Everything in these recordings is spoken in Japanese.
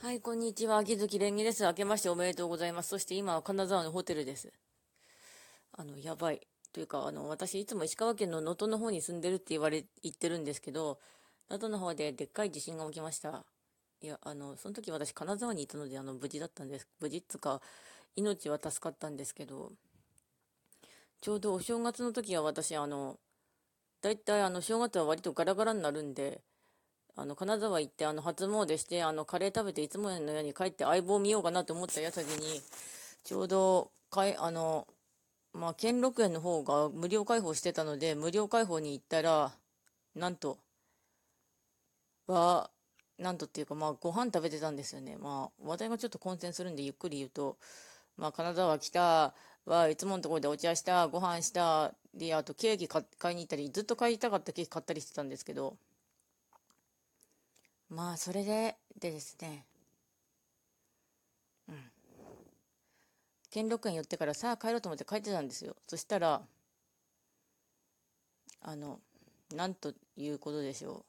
はい、こんにちは。秋月蓮華です。明けましておめでとうございます。そして今は金沢のホテルです。あの、やばい。というか、あの、私いつも石川県の能登の方に住んでるって言われ、言ってるんですけど、能登の方ででっかい地震が起きました。いや、あの、その時私金沢にいたので、あの、無事だったんです。無事っつか、命は助かったんですけど、ちょうどお正月の時は私、あの、だいたいあの、正月は割とガラガラになるんで、あの、金沢行って、あの、初詣して、あの、カレー食べて、いつものように帰って相棒見ようかなと思った矢先に、ちょうど、かい、あの、まあ、兼六園の方が無料開放してたので、無料開放に行ったら、なんと、は、なんとっていうか、まあ、ご飯食べてたんですよね。まあ、話題がちょっと混戦するんで、ゆっくり言うと、まあ、金沢来た、はいつものところでお茶した、ご飯した、で、あとケーキ買いに行ったり、ずっと買いたかったケーキ買ったりしてたんですけど、まあ、それで、でですね、うん。兼六園寄ってからさあ帰ろうと思って帰ってたんですよ。そしたら、あの、なんということでしょう。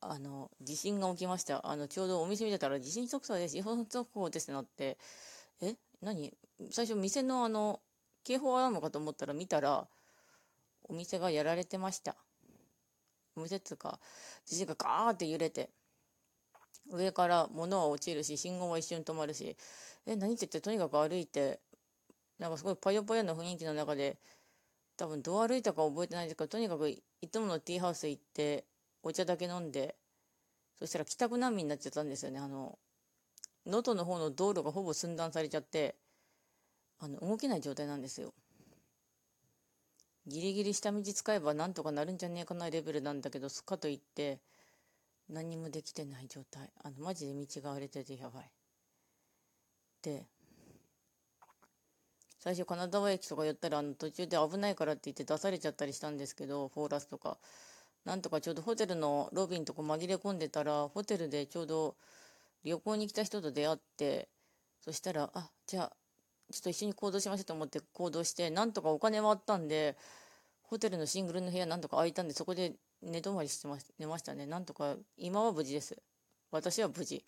あの、地震が起きました。あの、ちょうどお店見てたら、地震速報です、地震速報ですってなって、え？何？最初店のあの、警報アラームかと思ったら見たら、お店がやられてました。お店っつうか、地震がガーって揺れて、上から物は落ちるし、信号は一瞬止まるし、え、何って言ってとにかく歩いて、なんかすごいパヨパヨな雰囲気の中で、多分どう歩いたか覚えてないんですけど、とにかくいつものティーハウス行って、お茶だけ飲んで、そしたら帰宅難民になっちゃったんですよね。あの、能登の方の道路がほぼ寸断されちゃって、あの、動けない状態なんですよ。ギリギリ下道使えばなんとかなるんじゃねえかなレベルなんだけど、すっかといって、何もできてない状態。あの、マジで道が荒れててやばい。で、最初金沢駅とか寄ったらあの途中で危ないからって言って出されちゃったりしたんですけど、フォーラスとか。なんとかちょうどホテルのロビーのとこ紛れ込んでたら、ホテルでちょうど旅行に来た人と出会って、そしたら、あ、じゃあ、ちょっと一緒に行動しましょうと思って行動して、なんとかお金はあったんで、ホテルのシングルの部屋なんとか空いたんで、そこで寝泊まりしてま寝ましたね。なんとか、今は無事です。私は無事。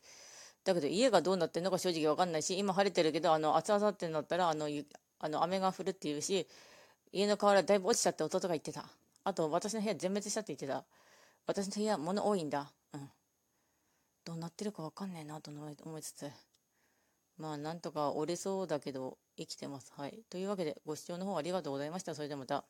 だけど家がどうなってるのか正直わかんないし、今晴れてるけど、あの、暑々ってなったら、あの、あの雨が降るっていうし、家の瓦だいぶ落ちちゃって弟が言ってた。あと、私の部屋全滅したって言ってた。私の部屋物多いんだ。うん。どうなってるかわかんねえなと思いつつ。まあ、なんとか折れそうだけど、生きてます。はい。というわけで、ご視聴の方ありがとうございました。それではまた。